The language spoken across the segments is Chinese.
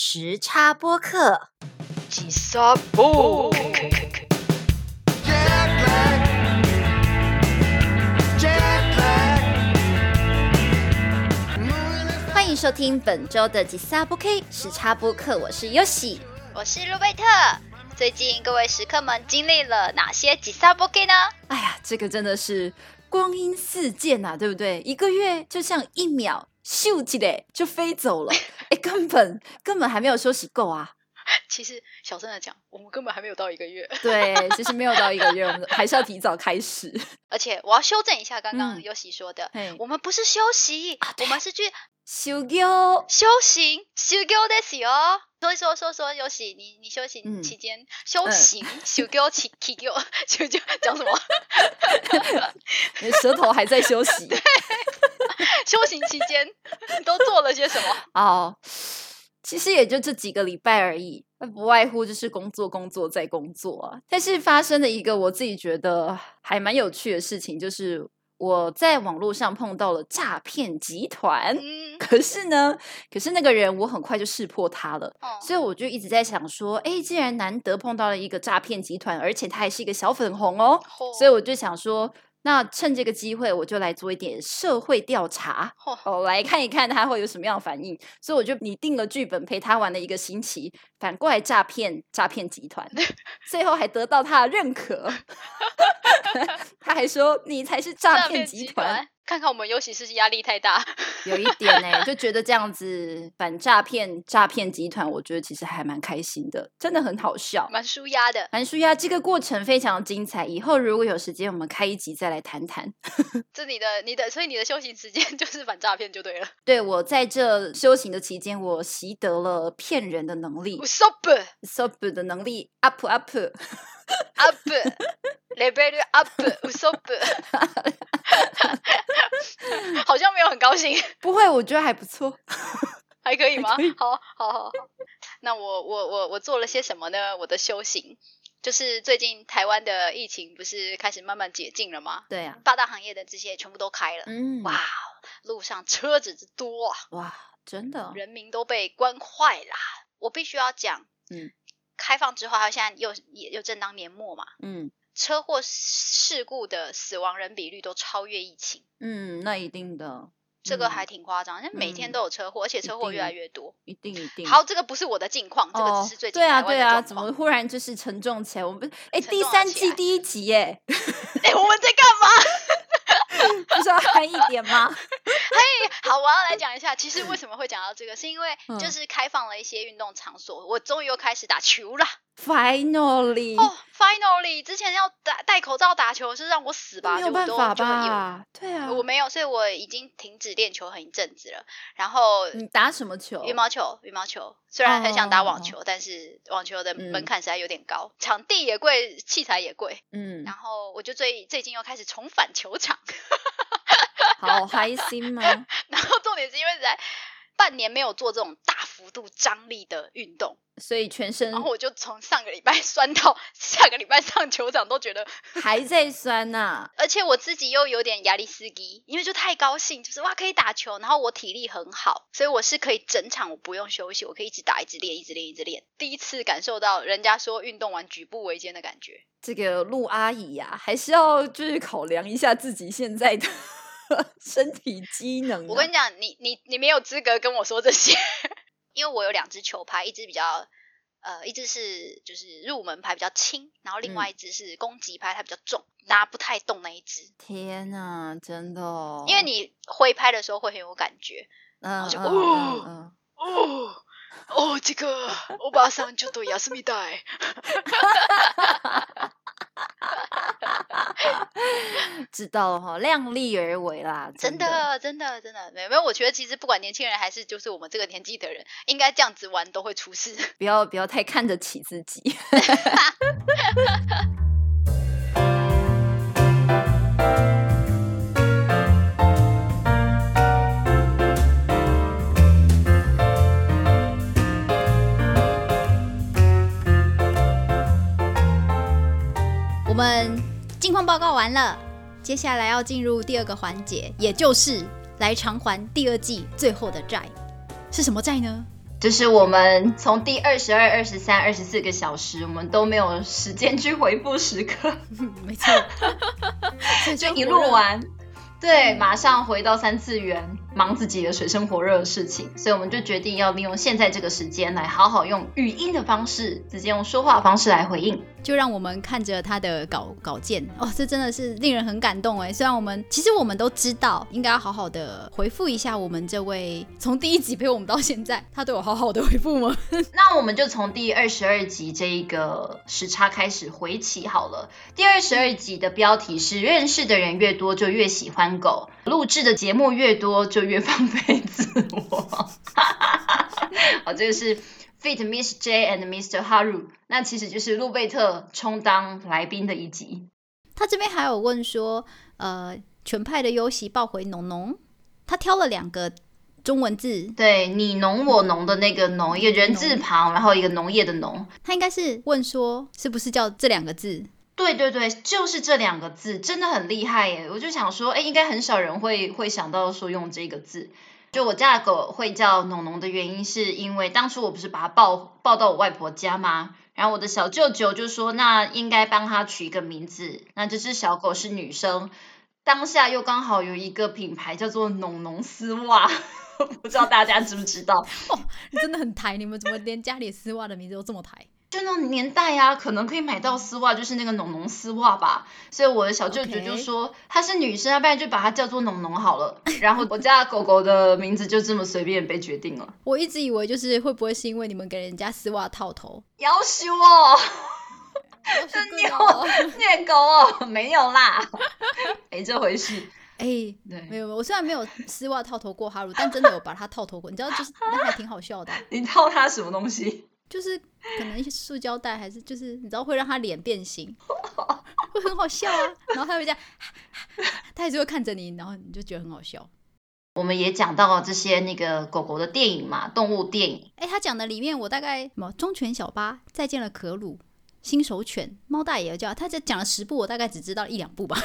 时差播客，吉萨布。欢迎收听本周的吉萨布 K 时差播客，我是 Yoshi。我是路贝特。最近各位食客们经历了哪些吉萨呢？哎呀，这个真的是光阴似箭呐、对不对？一个月就像一秒，咻起来就飞走了，哎，根本根本还没有休息够啊。其实小声的讲，我们根本还没有到一个月。对，其实没有到一个月，我们还是要提早开始。而且我要修正一下刚刚嗯优喜说的，嘿我们不是休息，我们是去休休，修行。修行ですよ。说一说说说优喜，你你休息嗯期间、修行修行期期休修修讲什么？你的舌头还在休息。修行期间都做了些什么？哦， 其实也就这几个礼拜而已，那不外乎就是工作、工作再工作啊。但是发生了一个我自己觉得还蛮有趣的事情，就是我在网络上碰到了诈骗集团。嗯，可是呢，可是那个人我很快就识破他了，哦所以我就一直在想说，哎，既然难得碰到了一个诈骗集团，而且他还是一个小粉红哦，所以我就想说，那趁这个机会，我就来做一点社会调查。哦哦，来看一看他会有什么样的反应。所以我就拟定了剧本，陪他玩了一个星期，反过来诈骗诈骗集团，最后还得到他的认可。他还说你才是诈骗集团，，看看我们尤其是压力太大？有一点呢、就觉得这样子 反诈骗诈骗集团，我觉得其实还蛮开心的，真的很好笑。蛮舒压的。蛮舒压，这个过程非常精彩。以后如果有时间，我们开一集再来谈谈。这你的你的，所以你的休息时间 就是反诈骗就对了。对我在这修行的期间，我习得了骗人的能力 What's up，so 的能力 up up。up level up，What's up？好像没有很高兴，不会，我觉得还不错。还可以吗以？好好好好。那我我我我做了些什么呢？我的修行就是最近台湾的疫情不是开始慢慢解禁了吗？对啊，八大行业的这些全部都开了，嗯，哇，路上车子之多啊，哇，真的，人民都被关坏啦。我必须要讲，嗯，开放之后，还有现在又也又正当年末嘛，嗯车祸事故的死亡人比率都超越疫情，嗯，那一定的，嗯这个还挺夸张，因为每天嗯都有车祸，而且一车祸越定来越多。一定一定。好，这个不是我的近况，这个哦只是最近对啊对啊。怎么忽然就是沉重起来？我们 哎，沉第三季第一集耶，哎、我们在干嘛？不是要嗨一点吗？好，我要来讲一下，其实为什么会讲到这个，是因为嗯就是开放了一些运动场所，我终于又开始打球了。Finally，哦，finally，之前要戴戴口罩打球是让我死吧，没有办法吧？对啊，我没有，所以我已经停止练球很一阵子了。然后你打什么球？羽毛球，羽毛球虽然很想打哦网球，但是网球的门嗯槛实在有点高，场地也贵，器材也贵。嗯，然后我就最最近又开始重返球场，好开心吗？然后重点是因为在半年没有做这种大幅度张力的运动，所以全身然后我就从上个礼拜酸到 下个礼拜上球场都觉得，还在酸呐、而且我自己又有点压力司机，因为就太高兴，就是哇可以打球，然后我体力很好，所以我是可以整场我不用休息，我可以一直打，一直练，一直练，一直练。第一次感受到人家说运动完举步维艰的感觉。这个陆阿姨呀、还是要就是考量一下自己现在的 身体机能、啊。我跟你讲，你你你没有资格跟我说这些，因为我有两只球拍，一只比较呃，一只是就是入门拍比较轻，然后另外嗯一只是攻击拍，它比较重，拿不太动那一只。天呐，真的哦，因为你挥拍的时候会很有感觉。就嗯嗯哦嗯嗯哦哦，这个欧巴桑就对休みたい。 知道了哈，量力而为啦，真的。的，真的，真的，没有没有，我觉得其实不管年轻人还是就是我们这个年纪的人，应该这样子玩都会出事。不要不要太看得起自己。报告完了，接下来要进入第二个环节，也就是来偿还第二季最后的债。是什么债呢？就是我们从第二十二、二十三、二十四个小时，我们都没有时间去回复时刻，没错，就一录完。对，马上回到三次元，忙自己的水深火热的事情，所以我们就决定要利用现在这个时间来好好用语音的方式，直接用说话方式来回应。就让我们看着他的稿稿件哦，这真的是令人很感动哎。虽然我们其实我们都知道，应该要好好的回复一下我们这位从第一集陪我们到现在，他都有好好的回复吗？那我们就从第二十二集这一个时差开始回起好了。第二十二集的标题是“认识的人越多，就越喜欢狗；录制的节目越多，就越放飞自我。” 好，这个是。Fit Miss J and Mr. Haru，那其实就是路贝特充当来宾的一集。他这边还有问说，呃，全派的优喜报回农农，他挑了两个中文字，对你侬我侬的那个农，一个人字旁，然后一个农业的农。他应该是问说，是不是叫这两个字？对对对，就是这两个字，真的很厉害耶！我就想说，哎，应该很少人会会想到说用这个字。就我家的狗会叫农农的原因，是因为当初我不是把它抱抱到我外婆家吗？然后我的小舅舅就说，那应该帮它取一个名字。那这只小狗是女生，当下又刚好有一个品牌叫做农农丝袜，不知道大家知不知道？哦，真的很抬，你们怎么连家里丝袜的名字都这么抬？就那种年代呀，可能可以买到丝袜，就是那个农农丝袜吧。所以我的小舅舅就说她是女生，要不然就把她叫做农农好了。然后我家狗狗的名字就这么随便被决定了。我一直以为就是会不会是因为你们给人家丝袜套头？要羞哦，虐 虐狗哦，没有啦，没这回事。哎，对，没有，我虽然没有丝袜套头过哈鲁，但真的有把它套头过。你知道，就是那还挺好笑的。你套它什么东西？就是可能一些塑胶袋，还是就是你知道会让他脸变形，会很好笑啊。然后他会这样，他还是会看着你，然后你就觉得很好笑。我们也讲到了这些那个狗狗的电影嘛，动物电影。哎，他讲的里面我大概什么忠犬小八、再见了可鲁、新手犬、猫大爷叫，他这讲了十部，我大概只知道一两部吧。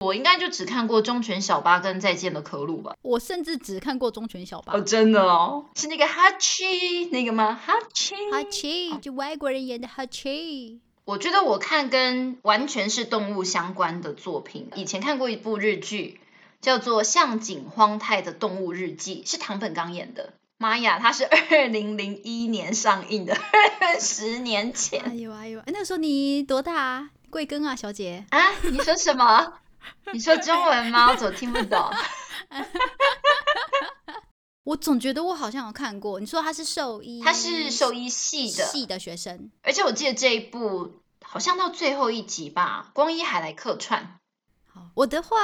我应该就只看过《忠犬小八》跟《再见的可鲁》吧。我甚至只看过《忠犬小八》。哦，真的哦，是那个哈奇那个吗？哈奇，哈奇，就外国人演的哈奇。我觉得我看跟完全是动物相关的作品，以前看过一部日剧，叫做《向井荒太的动物日记》，是唐本刚演的。妈呀，它是二零零一年上映的，十年前。哎呦哎呦，那时候你多大啊？贵庚啊，小姐？啊？你说什么？你说中文吗？我总听不懂。我总觉得我好像有看过。你说他是兽医，他是兽医系的系的学生，而且我记得这一部好像到最后一集吧，光一还来客串。好，我的话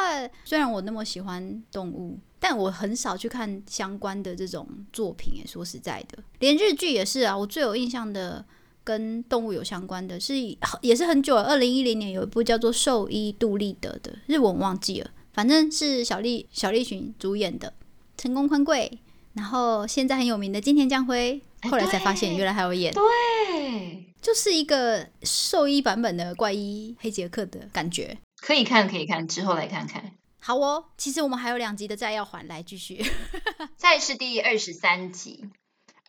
虽然我那么喜欢动物，但我很少去看相关的这种作品。诶，说实在的，连日剧也是啊。我最有印象的。跟动物有相关的是，也是很久了，二零一零年有一部叫做《兽医杜立德》的日文忘记了，反正是小栗小栗旬主演的，成功宽贵，然后现在很有名的金田将辉，后来才发现原来还有演，对，就是一个兽医版本的怪医黑杰克的感觉，可以看可以看，之后来看看。好哦，其实我们还有两集的债要还，来继续，再是第二十三集。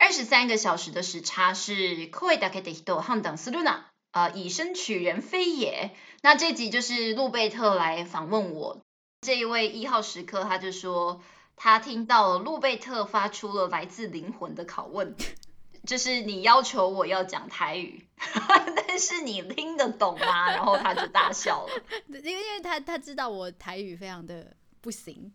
二十三个小时的时差是 Koi da ke de hito han dan sluna 啊，以身取人非也。那这集就是路贝特来访问我这一位一号时刻，他就说他听到了路贝特发出了来自灵魂的拷问，就是你要求我要讲台语，但是你听得懂吗？然后他就大笑了，因为因为他他知道我台语非常的不行。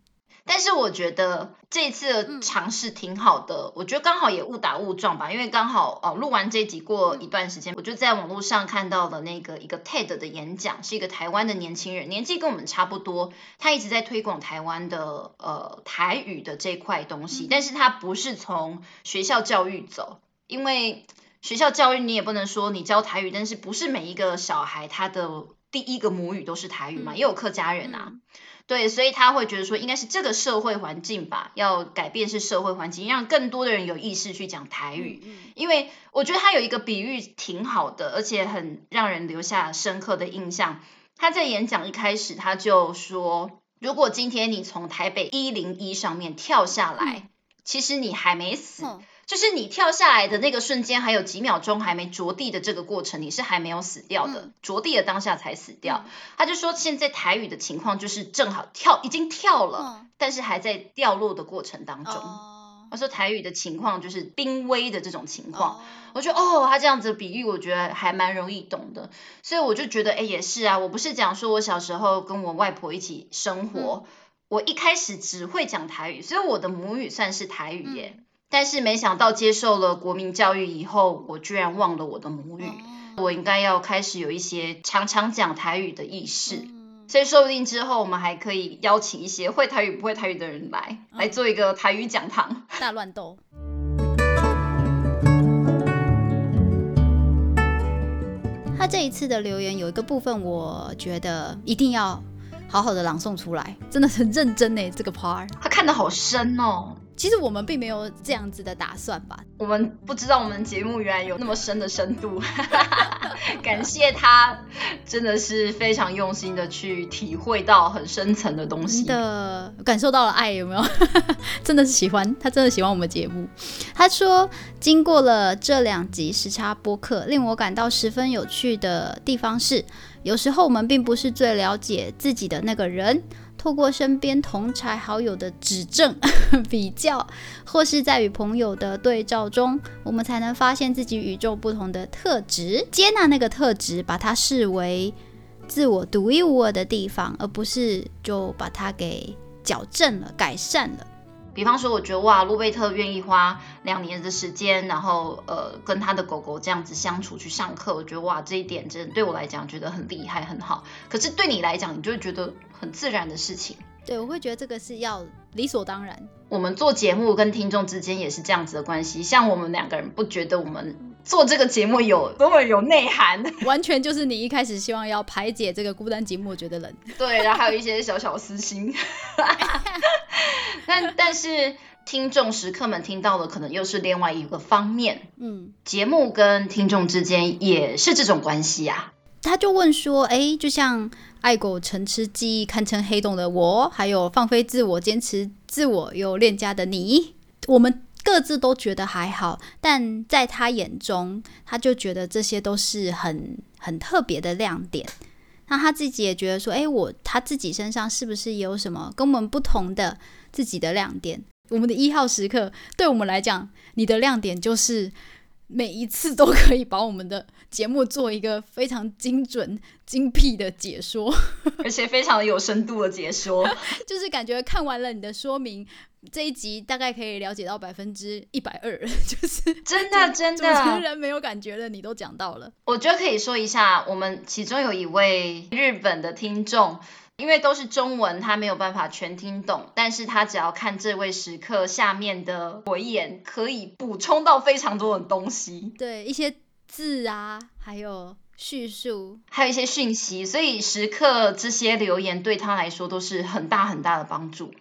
但是我觉得这次的尝试挺好的，我觉得刚好也误打误撞吧，因为刚好哦录完这集过一段时间，我就在网络上看到了那个一个 TED 的演讲，是一个台湾的年轻人，年纪跟我们差不多，他一直在推广台湾的呃台语的这块东西，但是他不是从学校教育走，因为学校教育你也不能说你教台语，但是不是每一个小孩他的第一个母语都是台语嘛，也有客家人啊。对，所以他会觉得说，应该是这个社会环境吧，要改变是社会环境，让更多的人有意识去讲台语。因为我觉得他有一个比喻挺好的，而且很让人留下深刻的印象。他在演讲一开始他就说，如果今天你从台北一零一上面跳下来，其实你还没死。就是你跳下来的那个瞬间，还有几秒钟还没着地的这个过程，你是还没有死掉的，嗯着地的当下才死掉。他就说现在台语的情况就是正好跳已经跳了，嗯但是还在掉落的过程当中。哦，他说台语的情况就是濒危的这种情况。哦我觉得哦，他这样子的比喻，我觉得还蛮容易懂的，所以我就觉得，哎，也是啊，我不是讲说我小时候跟我外婆一起生活，我一开始只会讲台语，所以我的母语算是台语耶，但是没想到接受了国民教育以后，我居然忘了我的母语，哦我应该要开始有一些常常讲台语的意识。嗯所以说不定之后我们还可以邀请一些会台语不会台语的人来，来做一个台语讲堂。大乱斗。他这一次的留言有一个部分，我觉得一定要好好的朗诵出来，真的很认真呢。这个 part，他看的好深哦。其实我们并没有这样子的打算吧？我们不知道我们节目原来有那么深的深度，感谢他，真的是非常用心的去体会到很深层的东西。的感受到了爱，有没有？真的是喜欢，他真的喜欢我们节目。他说，经过了这两集时差播客，令我感到十分有趣的地方是，有时候我们并不是最了解自己的那个人。透过身边同才好友的指正、比较，或是在与朋友的对照中，我们才能发现自己与众不同的特质，接纳那个特质，把它视为自我独一无二的地方，而不是就把它给矫正了、改善了。比方说，我觉得哇，路贝特愿意花两年的时间，然后呃跟他的狗狗这样子相处去上课，我觉得哇，这一点真的对我来讲觉得很厉害很好。可是对你来讲，你就会觉得很自然的事情。对，我会觉得这个是要理所当然。我们做节目跟听众之间也是这样子的关系，像我们两个人不觉得我们做这个节目有多么有内涵，完全就是你一开始希望要排解这个孤单寂寞，觉得冷。对，然后还有一些小小私心，但但是听众时刻们听到的可能又是另外一个方面，嗯，节目跟听众之间也是这种关系啊。他就问说：“诶，就像爱狗成痴记忆堪称黑洞的我，还有放飞自我、坚持自我又恋家的你，我们各自都觉得还好，但在他眼中，他就觉得这些都是很很特别的亮点。那他自己也觉得说：，诶，我他自己身上是不是也有什么跟我们不同的自己的亮点？我们的一号时刻，对我们来讲，你的亮点就是。”每一次都可以把我们的节目做一个非常精准、精辟的解说，而且非常有深度的解说，就是感觉看完了你的说明，这一集大概可以了解到百分之一百二，就是真的真主持的，人没有感觉的，你都讲到了。我觉得可以说一下，我们其中有一位日本的听众。因为都是中文，他没有办法全听懂，但是他只要看这位食客下面的回言，可以补充到非常多的东西，对一些字啊，还有叙述，还有一些讯息，所以食客这些留言对他来说都是很大很大的帮助。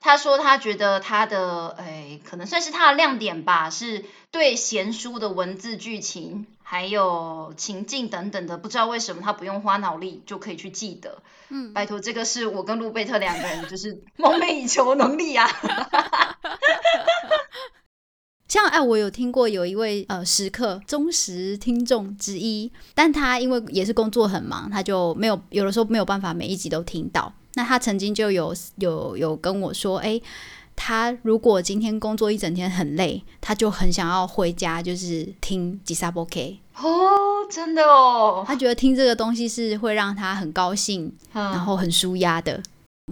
他说他觉得他的诶，可能算是他的亮点吧，是对闲书的文字剧情还有情境等等的，不知道为什么他不用花脑力就可以去记得。嗯，拜托，这个是我跟路贝特两个人就是梦寐以求的能力啊。像哎，我有听过有一位呃时刻忠实听众之一，但他因为也是工作很忙，他就没有有的时候没有办法每一集都听到。那他曾经就有有有跟我说，哎，他如果今天工作一整天很累，他就很想要回家，就是听吉萨波 K，哦，真的哦，他觉得听这个东西是会让他很高兴，然然后很舒压的。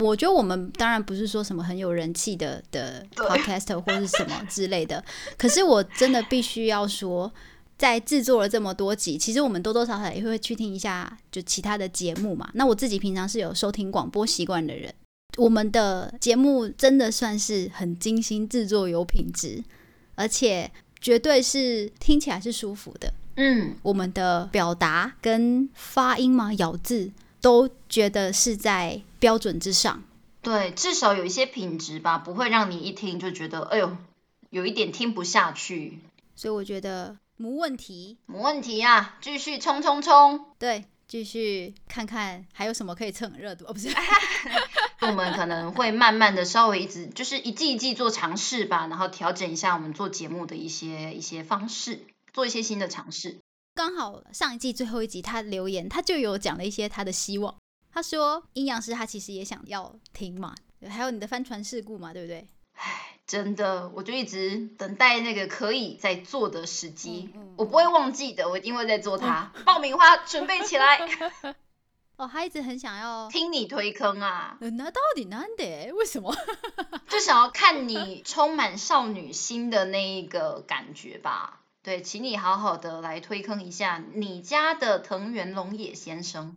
我觉得我们当然不是说什么很有人气的的 podcaster 或是什么之类的，可是我真的必须要说，在制作了这么多集，其实我们多多少少也会去听一下就其他的节目嘛。那我自己平常是有收听广播习惯的人，我们的节目真的算是很精心制作，有品质，而且绝对是听起来是舒服的。嗯，我们的表达跟发音嘛、咬字都觉得是在标准之上。对，至少有一些品质吧，不会让你一听就觉得，哎呦，有一点听不下去。所以我觉得没问题。没问题啊，继续冲冲冲！对，继续看看还有什么可以蹭热度哦，不是？我们可能会慢慢的稍微一直就是一季一季做尝试吧，然后调整一下我们做节目的一些一些方式，做一些新的尝试。刚好上一季最后一集他留言，他就有讲了一些他的希望。他说阴阳师他其实也想要听嘛，还有你的帆船事故嘛，对不对？唉，真的，我就一直等待那个可以在做的时机，嗯嗯我不会忘记的，我一定会在做它。爆米花准备起来，哦，他一直很想要。听你推坑啊，呃那到底难得？为什么？就想要看你充满少女心的那一个感觉吧。对，请你好好的来推坑一下你家的藤原龙野先生。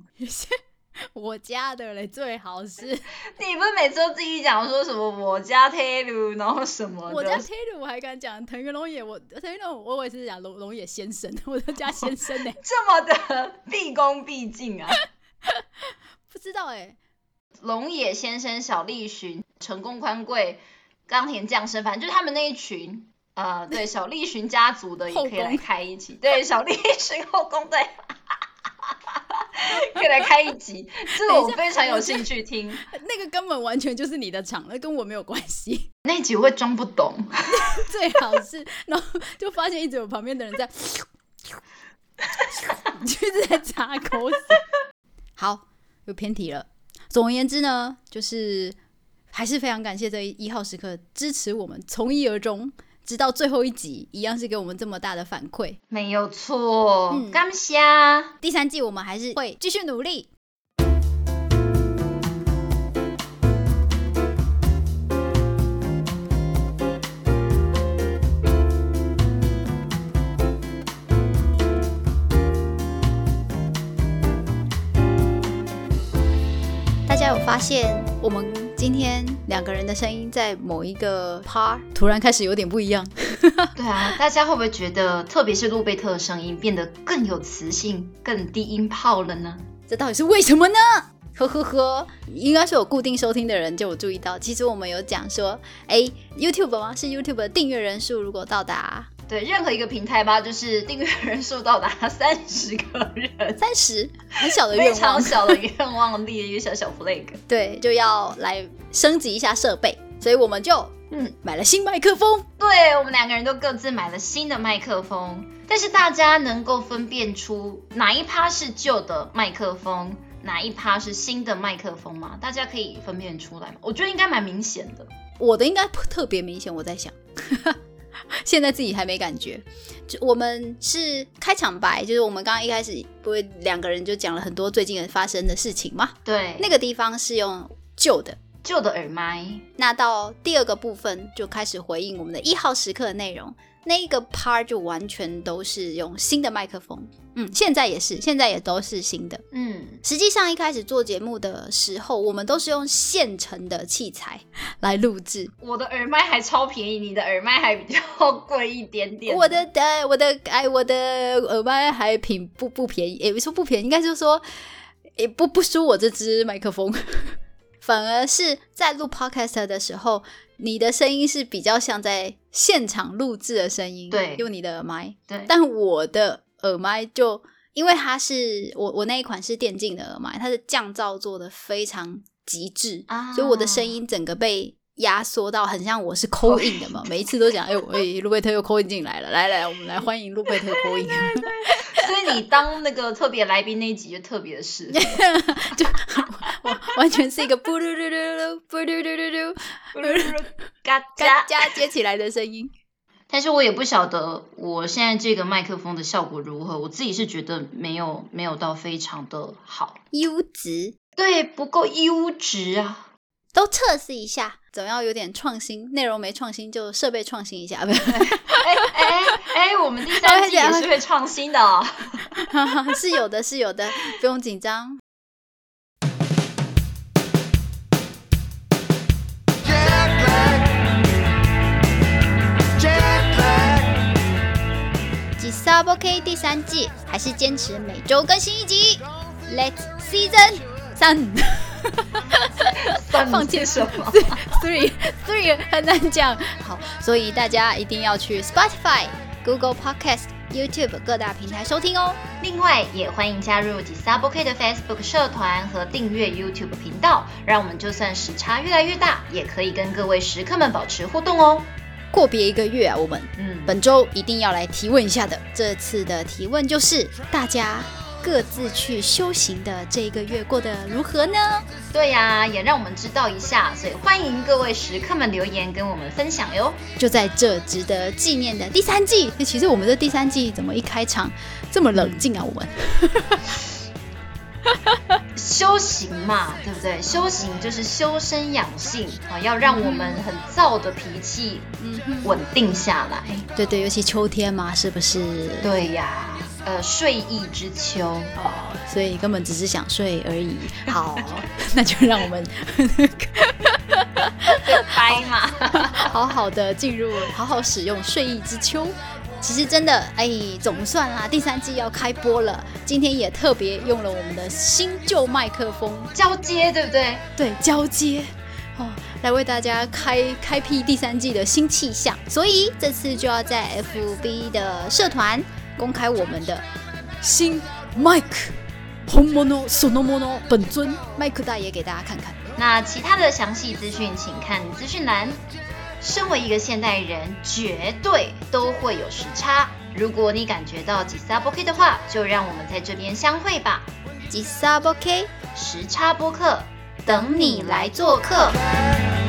我家的嘞，最好是 你不是每次都自己讲说什么我家 t a 然后什么？我家 t a 我还敢讲藤原龙野，我藤原龙我也是讲龙龙野先生，我的家先生呢，这么的 毕恭毕敬啊！不知道哎、龙野先生、小栗旬、成功宽贵、冈田将生，反正就是他们那一群。呃，对，小栗旬家族的也可以来开一集。对，小栗旬后宫对，可以来开一集，这个我非常有兴趣听。那个根本完全就是你的场，那跟我没有关系。那一集我会装不懂，最好是，然后就发现一直有旁边的人在，就一直在擦口水。好，又偏题了。总而言之呢，就是还是非常感谢这一号时刻支持我们从一而终，直到最后一集，一样是给我们这么大的反馈。没有错。嗯感谢。第三季我们还是会继续努力。家有发现我们今天两个人的声音在某一个 part 突然开始有点不一样？对啊，大家会不会觉得，特别是路贝特的声音变得更有磁性、更低音炮了呢？这到底是为什么呢？呵呵呵，应该是有固定收听的人就有注意到，其实我们有讲说，哎，YouTube 吗？是 YouTube 的订阅人数如果到达对，任何一个平台吧，就是订阅人数到达三十个人，三十，很小的非愿望，常小的愿望，立了一个小小 flag。对，就要来升级一下设备，所以我们就嗯，买了新麦克风。对我们两个人都各自买了新的麦克风，但是大家能够分辨出哪一趴是旧的麦克风，哪一趴是新的麦克风吗？大家可以分辨出来吗？我觉得应该蛮明显的。我的应该特别明显，我在想，现在自己还没感觉。就我们是开场白，就是我们刚刚一开始不会两个人就讲了很多最近发生的事情嘛，对，那个地方是用旧的。旧的耳麦，那到第二个部分就开始回应我们的一号时刻的内容，那一个 part 就完全都是用新的麦克风，嗯，现在也是，现在也都是新的。嗯，实际上一开始做节目的时候，我们都是用现成的器材来录制。我的耳麦还超便宜，你的耳麦还比较贵一点点。我的的我的哎，我的耳麦还平不不便宜，也不是说不便宜，应该就是说也不不输我这支麦克风。反而是在录 podcast 的时候，你的声音是比较像在现场录制的声音，对。用你的耳麦。对，但我的耳麦就因为它是我我那一款是电竞的耳麦，它的降噪做的非常极致，啊。所以我的声音整个被压缩到很像我是扣印的嘛，每一次都讲，哎呦，哎，路贝特又扣印进来了，来来，我们来欢迎路贝特扣印，所以你当那个特别来宾那一集就特别的适合。就我完全是一个布噜噜噜噜布噜噜噜噜嘎嘎嘎！加接起来的声音。但是我也不晓得我现在这个麦克风的效果如何，我自己是觉得没有没有到非常的好，优质对，不够优质啊。都测试一下，总要有点创新，内容没创新就设备创新一下，呗？哎哎哎，我们第三季也是会创新的、哦。是有的，是有的，不用紧张。Sub OK 第三季还是坚持每周更新一集，Let's Season 三 放弃什么？three three 很难讲。好，所以大家一定要去 Spotify、Google Podcast YouTube 各大平台收听哦。另外，也欢迎加入 Disable K 的 Facebook 社团和订阅 YouTube 频道，让我们就算时差越来越大，也可以跟各位食客们保持互动哦。过别一个月啊，我们嗯，本周一定要来提问一下的。这次的提问就是大家各自去修行的这一个月过得如何呢？对呀、也让我们知道一下，所以欢迎各位食客们留言跟我们分享哟。就在这值得纪念的第三季，其实我们的第三季怎么一开场这么冷静啊？我们 修行嘛，对不对？修行就是修身养性啊，要让我们很燥的脾气嗯，稳定下来。对对，尤其秋天嘛，是不是？对呀，呃，睡意之秋。哦，所以根本只是想睡而已。好，那就让我们 掰嘛，好好的进入，好好使用睡意之秋。其实真的，哎，总算啦，第三季要开播了。今天也特别用了我们的新旧麦克风，交接对不对？对，交接哦，来为大家开开辟第三季的新气象。所以这次就要在 FB 的社团公开我们的新麦克。本物そのもの本尊麦克大爷给大家看看。那其他的详细资讯，请看资讯栏。身为一个现代人，绝对都会有时差。如果你感觉到几撒 OK 的话，就让我们在这边相会吧。吉萨波 K，时差播客，等你来做客。 Black.